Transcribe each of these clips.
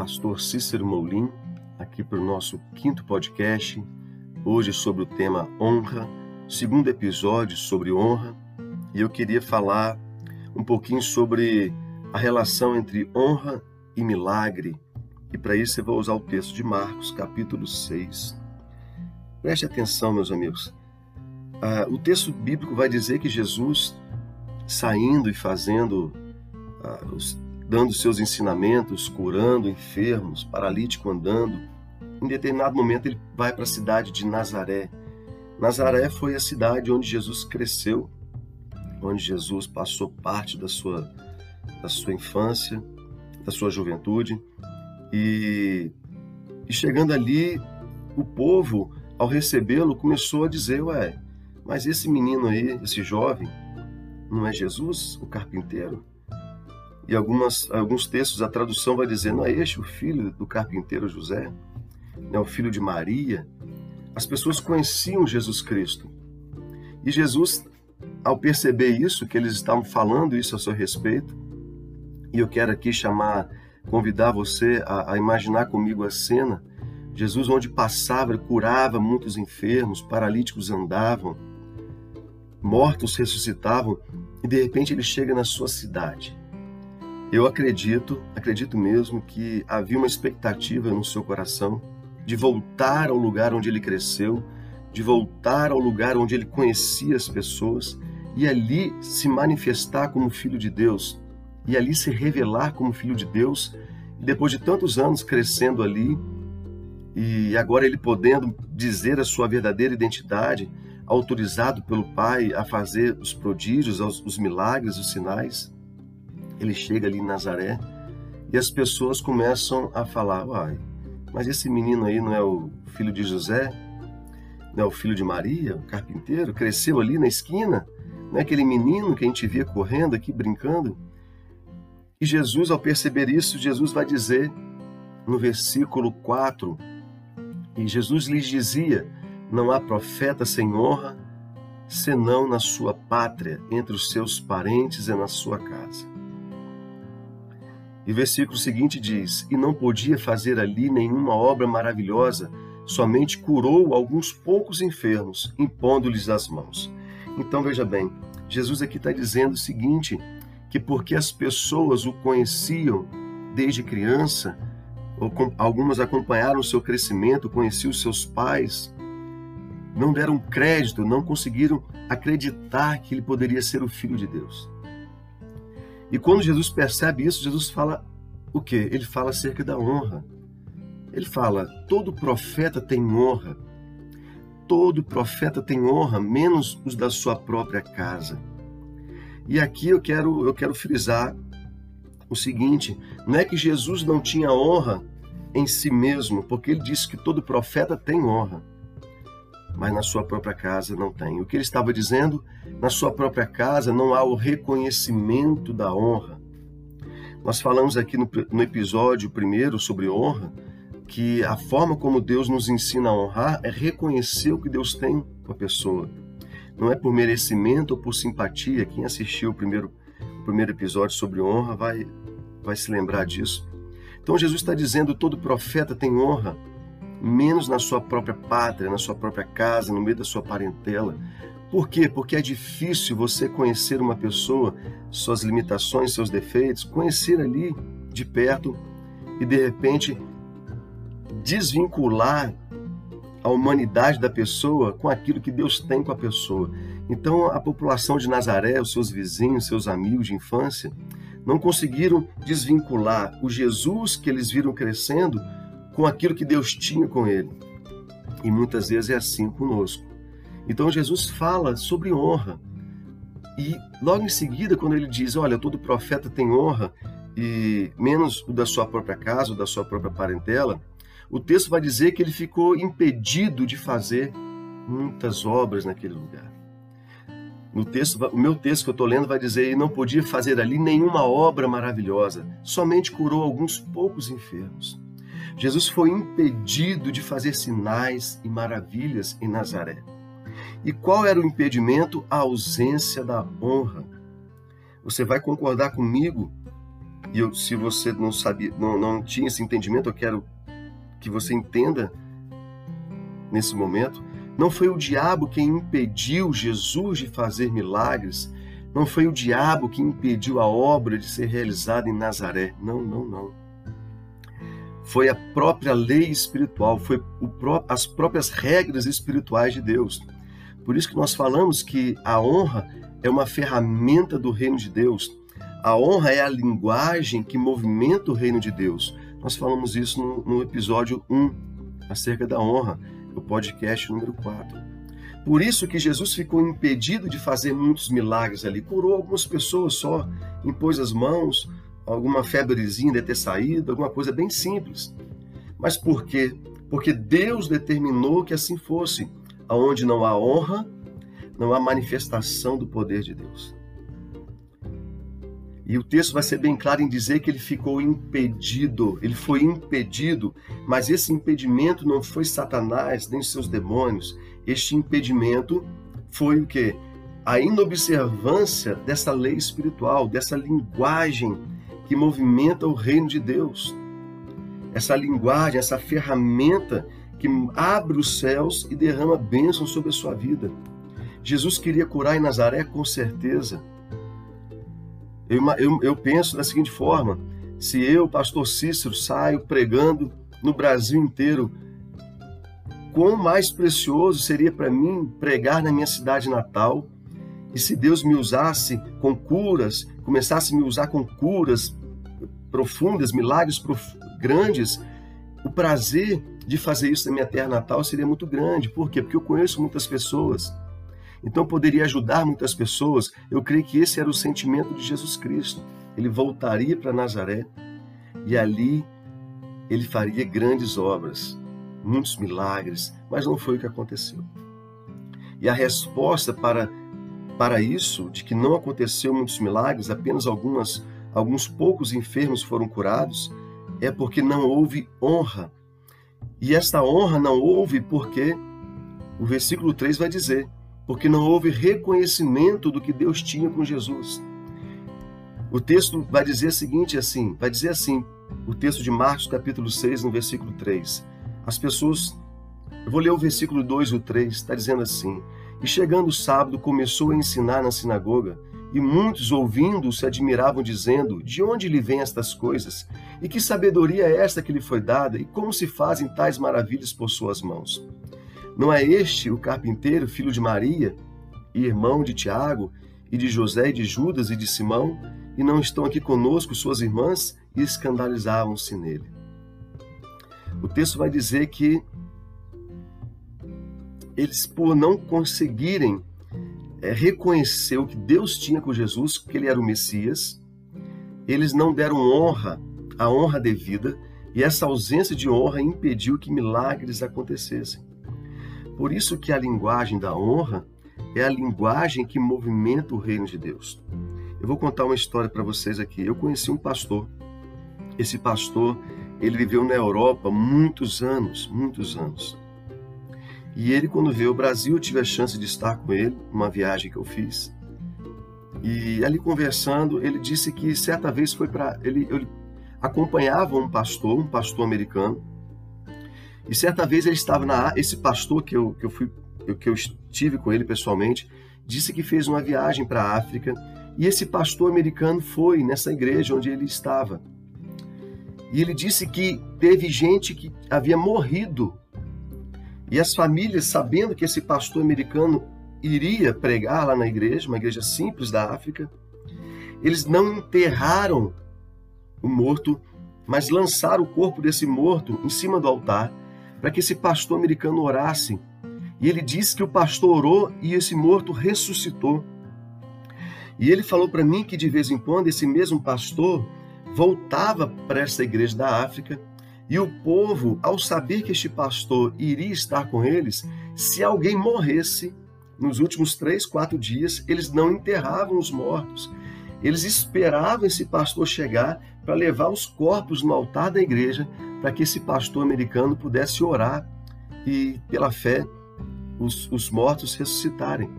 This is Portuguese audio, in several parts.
pastor Cícero Moulin, aqui para o nosso quinto podcast, hoje sobre o tema honra, segundo episódio sobre honra, e eu queria falar um pouquinho sobre a relação entre honra e milagre, e para isso eu vou usar o texto de Marcos, capítulo 6. Preste atenção, meus amigos. Ah, o texto bíblico vai dizer que Jesus, saindo e fazendo ah, os dando seus ensinamentos, curando enfermos, paralítico andando. Em determinado momento ele vai para a cidade de Nazaré. Nazaré foi a cidade onde Jesus cresceu, onde Jesus passou parte da sua da sua infância, da sua juventude. E, e chegando ali, o povo, ao recebê-lo, começou a dizer: Ué, mas esse menino aí, esse jovem, não é Jesus, o carpinteiro? E algumas, alguns textos a tradução vai dizer: não é este o filho do carpinteiro José? Não é o filho de Maria? As pessoas conheciam Jesus Cristo. E Jesus, ao perceber isso, que eles estavam falando isso a seu respeito, e eu quero aqui chamar, convidar você a, a imaginar comigo a cena. Jesus, onde passava, curava muitos enfermos, paralíticos andavam, mortos ressuscitavam, e de repente ele chega na sua cidade. Eu acredito, acredito mesmo que havia uma expectativa no seu coração de voltar ao lugar onde ele cresceu, de voltar ao lugar onde ele conhecia as pessoas e ali se manifestar como filho de Deus, e ali se revelar como filho de Deus, e depois de tantos anos crescendo ali, e agora ele podendo dizer a sua verdadeira identidade, autorizado pelo Pai a fazer os prodígios, os milagres, os sinais ele chega ali em Nazaré e as pessoas começam a falar: Uai, mas esse menino aí não é o filho de José? Não é o filho de Maria, o carpinteiro? Cresceu ali na esquina? Não é aquele menino que a gente via correndo aqui, brincando? E Jesus, ao perceber isso, Jesus vai dizer no versículo 4: E Jesus lhes dizia: Não há profeta sem honra, senão na sua pátria, entre os seus parentes e na sua casa. E versículo seguinte diz: E não podia fazer ali nenhuma obra maravilhosa, somente curou alguns poucos enfermos, impondo-lhes as mãos. Então veja bem, Jesus aqui está dizendo o seguinte: que porque as pessoas o conheciam desde criança, algumas acompanharam o seu crescimento, conheciam os seus pais, não deram crédito, não conseguiram acreditar que ele poderia ser o filho de Deus. E quando Jesus percebe isso, Jesus fala o quê? Ele fala acerca da honra. Ele fala: todo profeta tem honra. Todo profeta tem honra, menos os da sua própria casa. E aqui eu quero, eu quero frisar o seguinte: não é que Jesus não tinha honra em si mesmo, porque ele disse que todo profeta tem honra mas na sua própria casa não tem. O que ele estava dizendo? Na sua própria casa não há o reconhecimento da honra. Nós falamos aqui no, no episódio primeiro sobre honra que a forma como Deus nos ensina a honrar é reconhecer o que Deus tem com a pessoa. Não é por merecimento ou por simpatia. Quem assistiu o primeiro, o primeiro episódio sobre honra vai, vai se lembrar disso. Então Jesus está dizendo: todo profeta tem honra menos na sua própria pátria, na sua própria casa, no meio da sua parentela. Por quê? Porque é difícil você conhecer uma pessoa, suas limitações, seus defeitos, conhecer ali de perto e de repente desvincular a humanidade da pessoa com aquilo que Deus tem com a pessoa. Então, a população de Nazaré, os seus vizinhos, seus amigos de infância, não conseguiram desvincular o Jesus que eles viram crescendo com aquilo que Deus tinha com ele. E muitas vezes é assim conosco. Então Jesus fala sobre honra. E logo em seguida, quando ele diz: Olha, todo profeta tem honra, e menos o da sua própria casa, o da sua própria parentela, o texto vai dizer que ele ficou impedido de fazer muitas obras naquele lugar. No texto, o meu texto que eu estou lendo vai dizer: e não podia fazer ali nenhuma obra maravilhosa, somente curou alguns poucos enfermos. Jesus foi impedido de fazer sinais e maravilhas em Nazaré. E qual era o impedimento? A ausência da honra. Você vai concordar comigo E eu, se você não sabia, não, não tinha esse entendimento, eu quero que você entenda nesse momento. Não foi o diabo quem impediu Jesus de fazer milagres. Não foi o diabo que impediu a obra de ser realizada em Nazaré. Não, não, não. Foi a própria lei espiritual, foi pró as próprias regras espirituais de Deus. Por isso que nós falamos que a honra é uma ferramenta do reino de Deus. A honra é a linguagem que movimenta o reino de Deus. Nós falamos isso no, no episódio 1, acerca da honra, o podcast número 4. Por isso que Jesus ficou impedido de fazer muitos milagres ali. Curou algumas pessoas só, impôs as mãos, alguma febrezinha de ter saído, alguma coisa bem simples. Mas por quê? Porque Deus determinou que assim fosse. Aonde não há honra, não há manifestação do poder de Deus. E o texto vai ser bem claro em dizer que ele ficou impedido, ele foi impedido, mas esse impedimento não foi Satanás nem seus demônios. Este impedimento foi o que? A inobservância dessa lei espiritual, dessa linguagem que movimenta o reino de Deus. Essa linguagem, essa ferramenta que abre os céus e derrama bênçãos sobre a sua vida. Jesus queria curar em Nazaré com certeza eu, eu, eu penso da seguinte forma: se eu, pastor Cícero, saio pregando no Brasil inteiro, quão mais precioso seria para mim pregar na minha cidade natal? E se Deus me usasse com curas, começasse a me usar com curas profundas, milagres prof... grandes, o prazer de fazer isso na minha terra natal seria muito grande. Por quê? Porque eu conheço muitas pessoas então poderia ajudar muitas pessoas. Eu creio que esse era o sentimento de Jesus Cristo. Ele voltaria para Nazaré e ali ele faria grandes obras, muitos milagres, mas não foi o que aconteceu. E a resposta para para isso, de que não aconteceu muitos milagres, apenas algumas alguns poucos enfermos foram curados, é porque não houve honra. E esta honra não houve porque o versículo 3 vai dizer: porque não houve reconhecimento do que Deus tinha com Jesus. O texto vai dizer o seguinte assim, vai dizer assim, o texto de Marcos capítulo 6, no versículo 3. As pessoas, eu vou ler o versículo 2 e o 3, está dizendo assim: E chegando o sábado, começou a ensinar na sinagoga, e muitos ouvindo se admiravam, dizendo: De onde lhe vêm estas coisas? E que sabedoria é esta que lhe foi dada? E como se fazem tais maravilhas por suas mãos? Não é este o carpinteiro, filho de Maria, e irmão de Tiago, e de José, e de Judas, e de Simão? E não estão aqui conosco suas irmãs? E escandalizavam-se nele. O texto vai dizer que eles, por não conseguirem é, reconhecer o que Deus tinha com Jesus, que ele era o Messias, eles não deram honra, a honra devida, e essa ausência de honra impediu que milagres acontecessem. Por isso que a linguagem da honra é a linguagem que movimenta o reino de Deus. Eu vou contar uma história para vocês aqui. Eu conheci um pastor. Esse pastor, ele viveu na Europa muitos anos, muitos anos. E ele, quando veio ao Brasil, eu tive a chance de estar com ele, uma viagem que eu fiz. E ali conversando, ele disse que certa vez foi para. Ele, ele acompanhava um pastor, um pastor americano, e certa vez ele estava na esse pastor que eu, que eu fui que eu estive com ele pessoalmente, disse que fez uma viagem para a África e esse pastor americano foi nessa igreja onde ele estava. E ele disse que teve gente que havia morrido. E as famílias, sabendo que esse pastor americano iria pregar lá na igreja, uma igreja simples da África, eles não enterraram o morto, mas lançaram o corpo desse morto em cima do altar para que esse pastor americano orasse. E ele disse que o pastor orou e esse morto ressuscitou. E ele falou para mim que de vez em quando esse mesmo pastor voltava para essa igreja da África e o povo, ao saber que este pastor iria estar com eles, se alguém morresse nos últimos três, quatro dias, eles não enterravam os mortos. Eles esperavam esse pastor chegar para levar os corpos no altar da igreja para que esse pastor americano pudesse orar e, pela fé, os, os mortos ressuscitarem.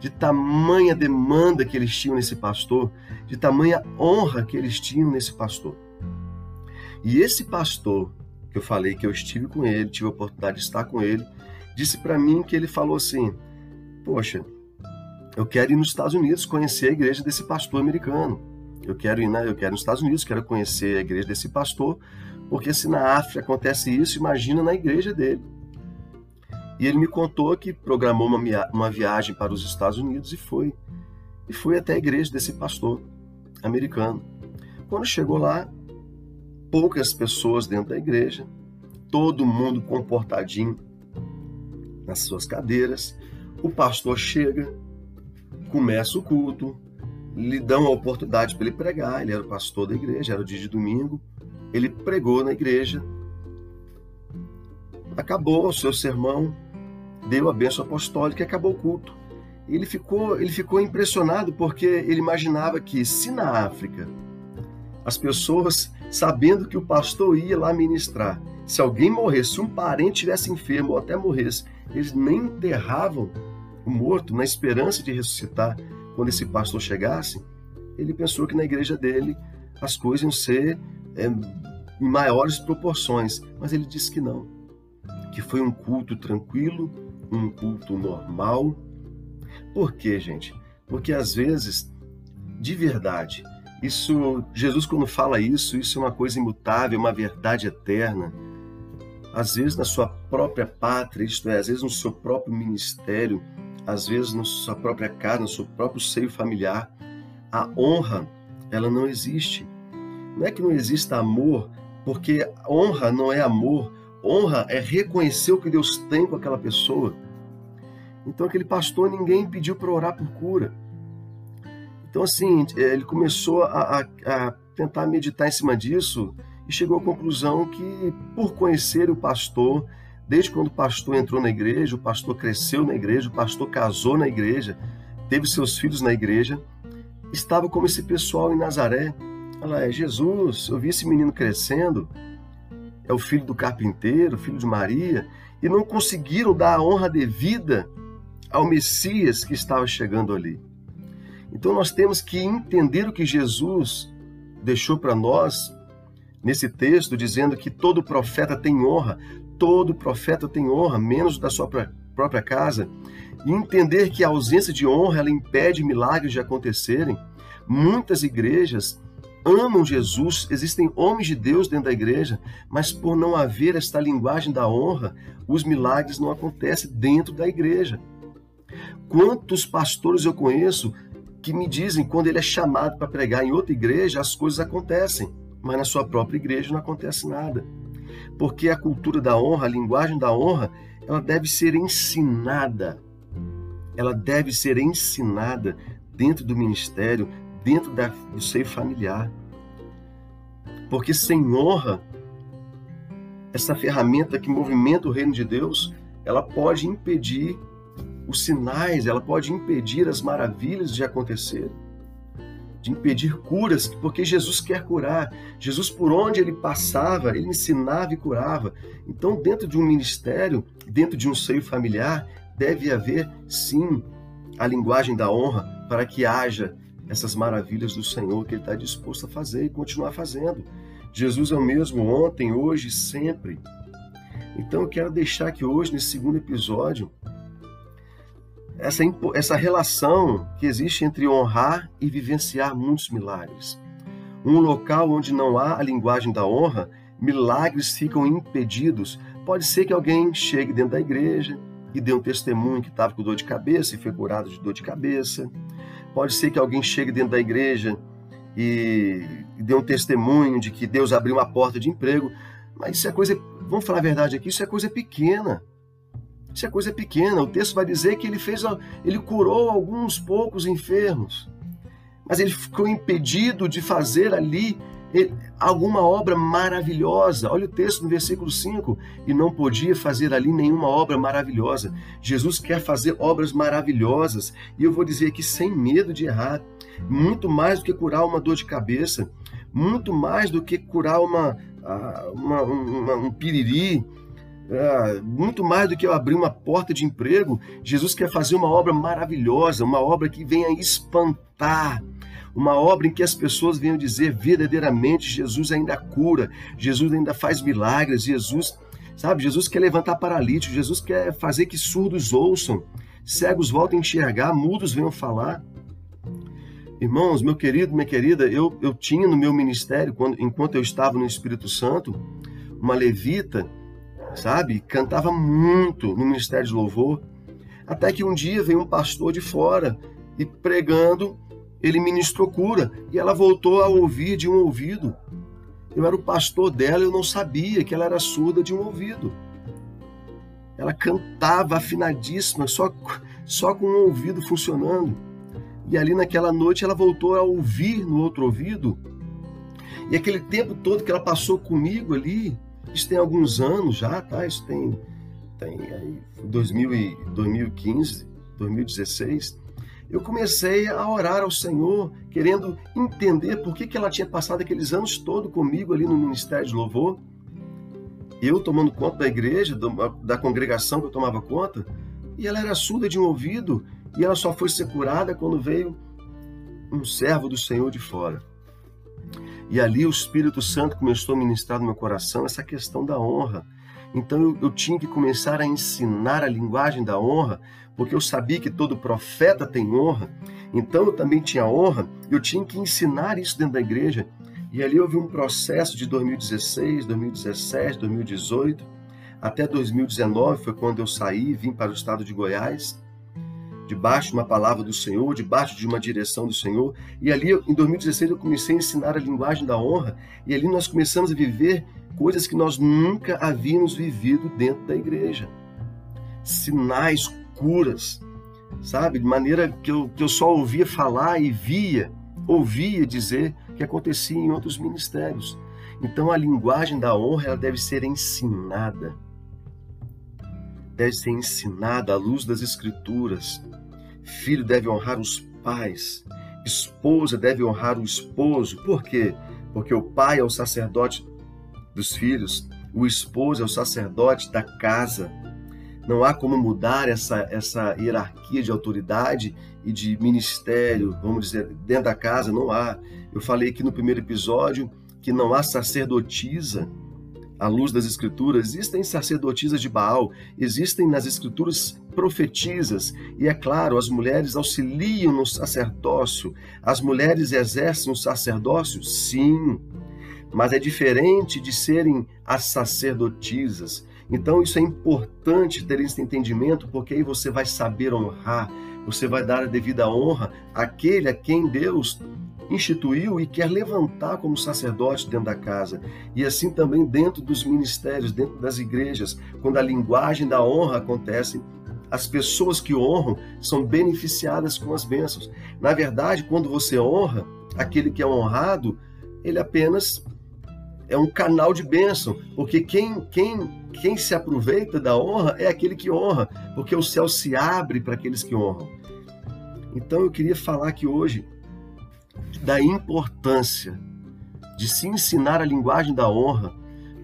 de tamanha demanda que eles tinham nesse pastor, de tamanha honra que eles tinham nesse pastor. E esse pastor, que eu falei que eu estive com ele, tive a oportunidade de estar com ele, disse para mim que ele falou assim: Poxa, eu quero ir nos Estados Unidos conhecer a igreja desse pastor americano. Eu quero ir, na, eu quero nos Estados Unidos, quero conhecer a igreja desse pastor, porque se na África acontece isso, imagina na igreja dele. E ele me contou que programou uma, uma viagem para os Estados Unidos e foi. E foi até a igreja desse pastor americano. Quando chegou lá, poucas pessoas dentro da igreja, todo mundo comportadinho nas suas cadeiras. O pastor chega, começa o culto, lhe dão a oportunidade para ele pregar. Ele era o pastor da igreja, era o dia de domingo. Ele pregou na igreja. Acabou o seu sermão, deu a bênção apostólica e acabou o culto. Ele ficou, ele ficou impressionado porque ele imaginava que se na África as pessoas, sabendo que o pastor ia lá ministrar, se alguém morresse, se um parente tivesse enfermo ou até morresse, eles nem enterravam o morto na esperança de ressuscitar quando esse pastor chegasse. Ele pensou que na igreja dele as coisas iam ser é, em maiores proporções, mas ele disse que não, que foi um culto tranquilo, um culto normal. Por quê, gente? Porque às vezes, de verdade, isso Jesus quando fala isso, isso é uma coisa imutável, uma verdade eterna. Às vezes na sua própria pátria, isto é, às vezes no seu próprio ministério, às vezes na sua própria casa, no seu próprio seio familiar, a honra, ela não existe. Não é que não exista amor, porque honra não é amor, Honra é reconhecer o que Deus tem com aquela pessoa. Então, aquele pastor, ninguém pediu para orar por cura. Então, assim, ele começou a, a, a, tentar meditar em cima disso e chegou à conclusão que, por conhecer o pastor, desde quando o pastor entrou na igreja, o pastor cresceu na igreja, o pastor casou na igreja, teve seus filhos na igreja, estava como esse pessoal em Nazaré. Olha é Jesus, eu vi esse menino crescendo, é o filho do carpinteiro, filho de Maria, e não conseguiram dar a honra devida ao Messias que estava chegando ali. Então nós temos que entender o que Jesus deixou para nós nesse texto, dizendo que todo profeta tem honra, todo profeta tem honra, menos da sua própria casa, e entender que a ausência de honra ela impede milagres de acontecerem. Muitas igrejas amam Jesus, existem homens de Deus dentro da igreja, mas por não haver esta linguagem da honra, os milagres não acontecem dentro da igreja. Quantos pastores eu conheço que me dizem quando ele é chamado para pregar em outra igreja, as coisas acontecem, mas na sua própria igreja não acontece nada. Porque a cultura da honra, a linguagem da honra, ela deve ser ensinada. Ela deve ser ensinada dentro do ministério, dentro da, do seio familiar. Porque sem honra, essa ferramenta que movimenta o reino de Deus, ela pode impedir os sinais, ela pode impedir as maravilhas de acontecer, de impedir curas, porque Jesus quer curar. Jesus, por onde ele passava, ele ensinava e curava. Então, dentro de um ministério, dentro de um seio familiar, deve haver, sim, a linguagem da honra para que haja essas maravilhas do Senhor que Ele está disposto a fazer e continuar fazendo. Jesus é o mesmo ontem, hoje e sempre. Então eu quero deixar aqui hoje, nesse segundo episódio, essa, essa relação que existe entre honrar e vivenciar muitos milagres. Um local onde não há a linguagem da honra, milagres ficam impedidos. Pode ser que alguém chegue dentro da igreja e dê um testemunho que estava com dor de cabeça e foi curado de dor de cabeça. Pode ser que alguém chegue dentro da igreja e, dê um testemunho de que Deus abriu uma porta de emprego, mas isso é coisa, vamos falar a verdade aqui, isso é coisa pequena. Isso é coisa pequena. O texto vai dizer que ele fez, ele curou alguns poucos enfermos, mas ele ficou impedido de fazer ali alguma obra maravilhosa. Olha o texto no versículo 5. E não podia fazer ali nenhuma obra maravilhosa. Jesus quer fazer obras maravilhosas. E eu vou dizer aqui sem medo de errar. Muito mais do que curar uma dor de cabeça, muito mais do que curar uma, uma, uma um piriri, ah, muito mais do que eu abrir uma porta de emprego, Jesus quer fazer uma obra maravilhosa, uma obra que venha espantar, uma obra em que as pessoas venham dizer verdadeiramente: Jesus ainda cura, Jesus ainda faz milagres, Jesus, sabe, Jesus quer levantar paralíticos, Jesus quer fazer que surdos ouçam, cegos voltem a enxergar, mudos venham falar. Irmãos, meu querido, minha querida, eu, eu tinha no meu ministério, quando, enquanto eu estava no Espírito Santo, uma levita sabe? Cantava muito no ministério de louvor. Até que um dia veio um pastor de fora e pregando, ele ministrou cura e ela voltou a ouvir de um ouvido. Eu era o pastor dela, eu não sabia que ela era surda de um ouvido. Ela cantava afinadíssima, só, só com um ouvido funcionando. E ali naquela noite ela voltou a ouvir no outro ouvido. E aquele tempo todo que ela passou comigo ali, isso tem alguns anos já, tá? Isso tem, tem aí 2000 e, 2015, 2016. Eu comecei a orar ao Senhor, querendo entender por que, que ela tinha passado aqueles anos todos comigo ali no Ministério de Louvor. Eu tomando conta da igreja, da congregação que eu tomava conta, e ela era surda de um ouvido, e ela só foi ser curada quando veio um servo do Senhor de fora. E ali o Espírito Santo começou a ministrar no meu coração essa questão da honra. Então eu, eu, tinha que começar a ensinar a linguagem da honra, porque eu sabia que todo profeta tem honra. Então eu também tinha honra, eu tinha que ensinar isso dentro da igreja. E ali houve um processo de 2016, 2017, 2018, até 2019 foi quando eu saí, vim para o estado de Goiás debaixo de uma palavra do Senhor, debaixo de uma direção do Senhor. E ali, em 2016, eu comecei a ensinar a linguagem da honra, e ali nós começamos a viver coisas que nós nunca havíamos vivido dentro da igreja. Sinais, curas, sabe? De maneira que eu, que eu só ouvia falar e via, ouvia dizer que acontecia em outros ministérios. Então a linguagem da honra ela deve ser ensinada. Deve ser ensinada à luz das Escrituras, Filho deve honrar os pais, esposa deve honrar o esposo. Por quê? Porque o pai é o sacerdote dos filhos, o esposo é o sacerdote da casa. Não há como mudar essa, essa hierarquia de autoridade e de ministério, vamos dizer, dentro da casa, não há. Eu falei aqui no primeiro episódio que não há sacerdotisa à luz das Escrituras, existem sacerdotisas de Baal, existem nas Escrituras profetisas, e é claro, as mulheres auxiliam no sacerdócio, as mulheres exercem o sacerdócio, sim, mas é diferente de serem as sacerdotisas. Então, isso é importante ter esse entendimento, porque aí você vai saber honrar, você vai dar a devida honra àquele a quem Deus instituiu e quer levantar como sacerdote dentro da casa. E assim também dentro dos ministérios, dentro das igrejas, quando a linguagem da honra acontece, as pessoas que honram são beneficiadas com as bênçãos. Na verdade, quando você honra, aquele que é honrado, ele apenas é um canal de bênção, porque quem, quem, quem se aproveita da honra é aquele que honra, porque o céu se abre para aqueles que honram. Então eu queria falar que hoje da importância de se ensinar a linguagem da honra,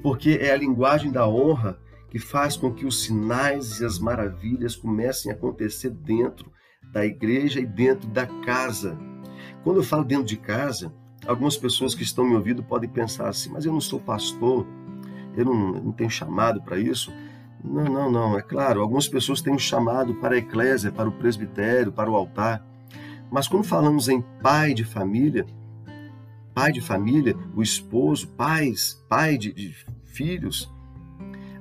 porque é a linguagem da honra que faz com que os sinais e as maravilhas comecem a acontecer dentro da igreja e dentro da casa. Quando eu falo dentro de casa, algumas pessoas que estão me ouvindo podem pensar assim: mas eu não sou pastor, eu não, não tenho chamado para isso. Não, não, não. É claro, algumas pessoas têm um chamado para a eclésia, para o presbitério, para o altar. Mas quando falamos em pai de família, pai de família, o esposo, pais, pai de, de filhos,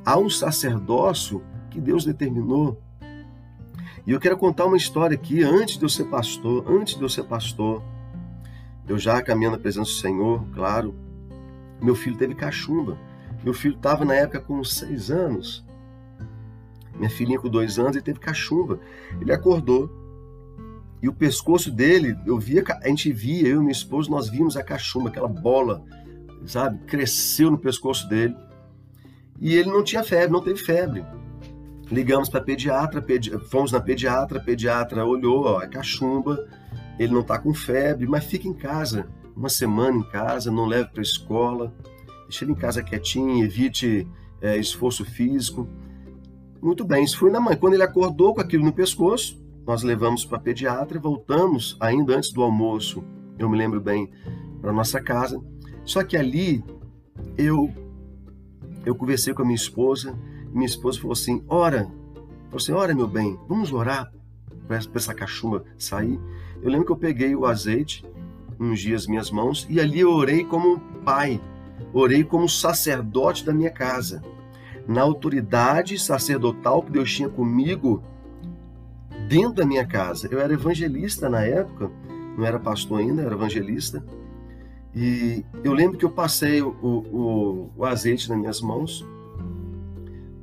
há um sacerdócio que Deus determinou. E eu quero contar uma história aqui, antes de eu ser pastor, antes de eu ser pastor, eu já caminhando na presença do Senhor, claro, meu filho teve cachumba. Meu filho estava na época com seis anos. Minha filhinha com dois anos e teve cachumba. Ele acordou e o pescoço dele, eu via, a gente via, eu e minha esposa, nós vimos a cachumba, aquela bola, sabe, cresceu no pescoço dele. E ele não tinha febre, não teve febre. Ligamos para pediatra, pedi... fomos na pediatra, a pediatra olhou, ó, é cachumba, ele não está com febre, mas fica em casa, uma semana em casa, não leve para escola, deixa ele em casa quietinho, evite é, esforço físico. Muito bem, isso foi na mãe. Quando ele acordou com aquilo no pescoço, nós levamos para a pediatra e voltamos, ainda antes do almoço, eu me lembro bem, para nossa casa. Só que ali eu eu conversei com a minha esposa, e minha esposa falou assim: ora, falou assim, ora meu bem, vamos orar para essa cachumba sair. Eu lembro que eu peguei o azeite, ungi as minhas mãos e ali eu orei como um pai, orei como sacerdote da minha casa. Na autoridade sacerdotal que Deus tinha comigo dentro da minha casa. Eu era evangelista na época, não era pastor ainda, era evangelista. E eu lembro que eu passei o, o, o azeite nas minhas mãos,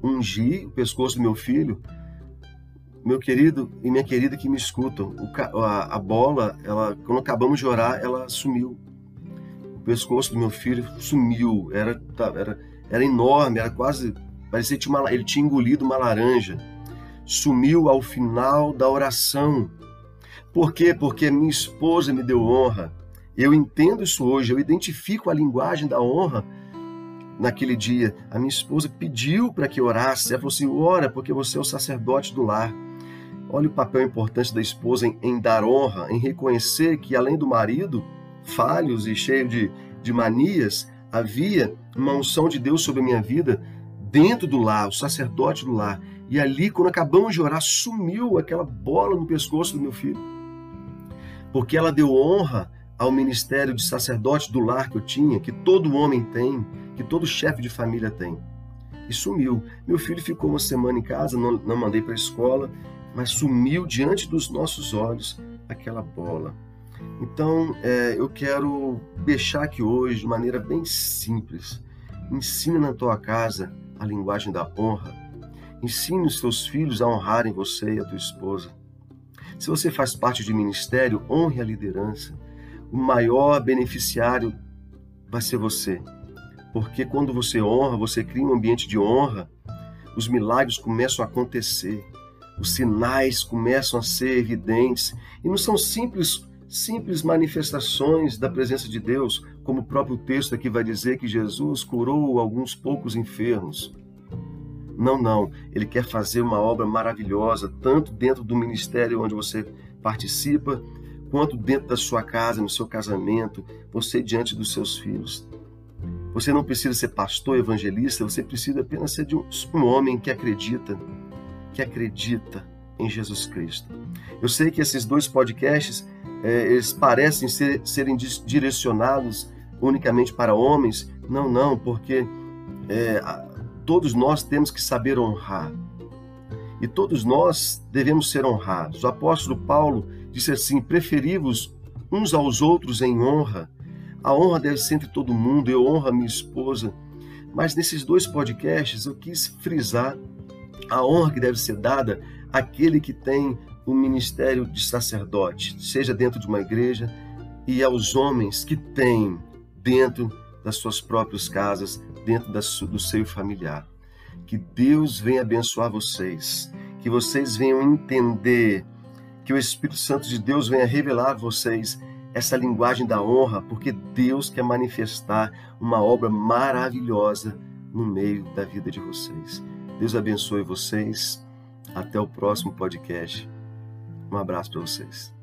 ungi o pescoço do meu filho, meu querido e minha querida que me escutam, o, a, a, bola, ela, quando acabamos de orar, ela sumiu. O pescoço do meu filho sumiu, era, era, era enorme, era quase, parecia que tinha uma, ele tinha engolido uma laranja. Sumiu ao final da oração. Por quê? Porque minha esposa me deu honra. Eu entendo isso hoje, eu identifico a linguagem da honra naquele dia. A minha esposa pediu para que orasse. Ela falou assim: ora, porque você é o sacerdote do lar. Olha o papel importante da esposa em, em dar honra, em reconhecer que, além do marido, falhos e cheio de, de manias, havia uma unção de Deus sobre a minha vida dentro do lar, o sacerdote do lar. E ali, quando acabamos de orar, sumiu aquela bola no pescoço do meu filho. Porque ela deu honra ao ministério de sacerdote do lar que eu tinha, que todo homem tem, que todo chefe de família tem. E sumiu. Meu filho ficou uma semana em casa, não, não mandei para a escola, mas sumiu diante dos nossos olhos aquela bola. Então, é, eu quero deixar aqui hoje, de maneira bem simples, ensine na tua casa a linguagem da honra. Ensine os teus filhos a honrarem você e a tua esposa. Se você faz parte de ministério, honre a liderança. O maior beneficiário vai ser você. Porque quando você honra, você cria um ambiente de honra, os milagres começam a acontecer os sinais começam a ser evidentes e não são simples simples manifestações da presença de Deus, como o próprio texto aqui vai dizer que Jesus curou alguns poucos enfermos. Não, não, ele quer fazer uma obra maravilhosa, tanto dentro do ministério onde você participa, quanto dentro da sua casa, no seu casamento, você diante dos seus filhos. Você não precisa ser pastor, evangelista, você precisa apenas ser de um, um homem que acredita que acredita em Jesus Cristo. Eu sei que esses dois podcasts é, eles parecem ser, serem direcionados unicamente para homens. Não, não, porque é, todos nós temos que saber honrar. E todos nós devemos ser honrados. O apóstolo Paulo disse assim: preferi-vos uns aos outros em honra. A honra deve ser entre todo mundo. Eu honro a minha esposa. Mas nesses dois podcasts eu quis frisar a honra que deve ser dada àquele que tem o ministério de sacerdote, seja dentro de uma igreja, e aos homens que têm dentro das suas próprias casas, dentro do seio familiar. Que Deus venha abençoar vocês, que vocês venham entender, que o Espírito Santo de Deus venha revelar a vocês essa linguagem da honra, porque Deus quer manifestar uma obra maravilhosa no meio da vida de vocês. Deus abençoe vocês. Até o próximo podcast. Um abraço para vocês.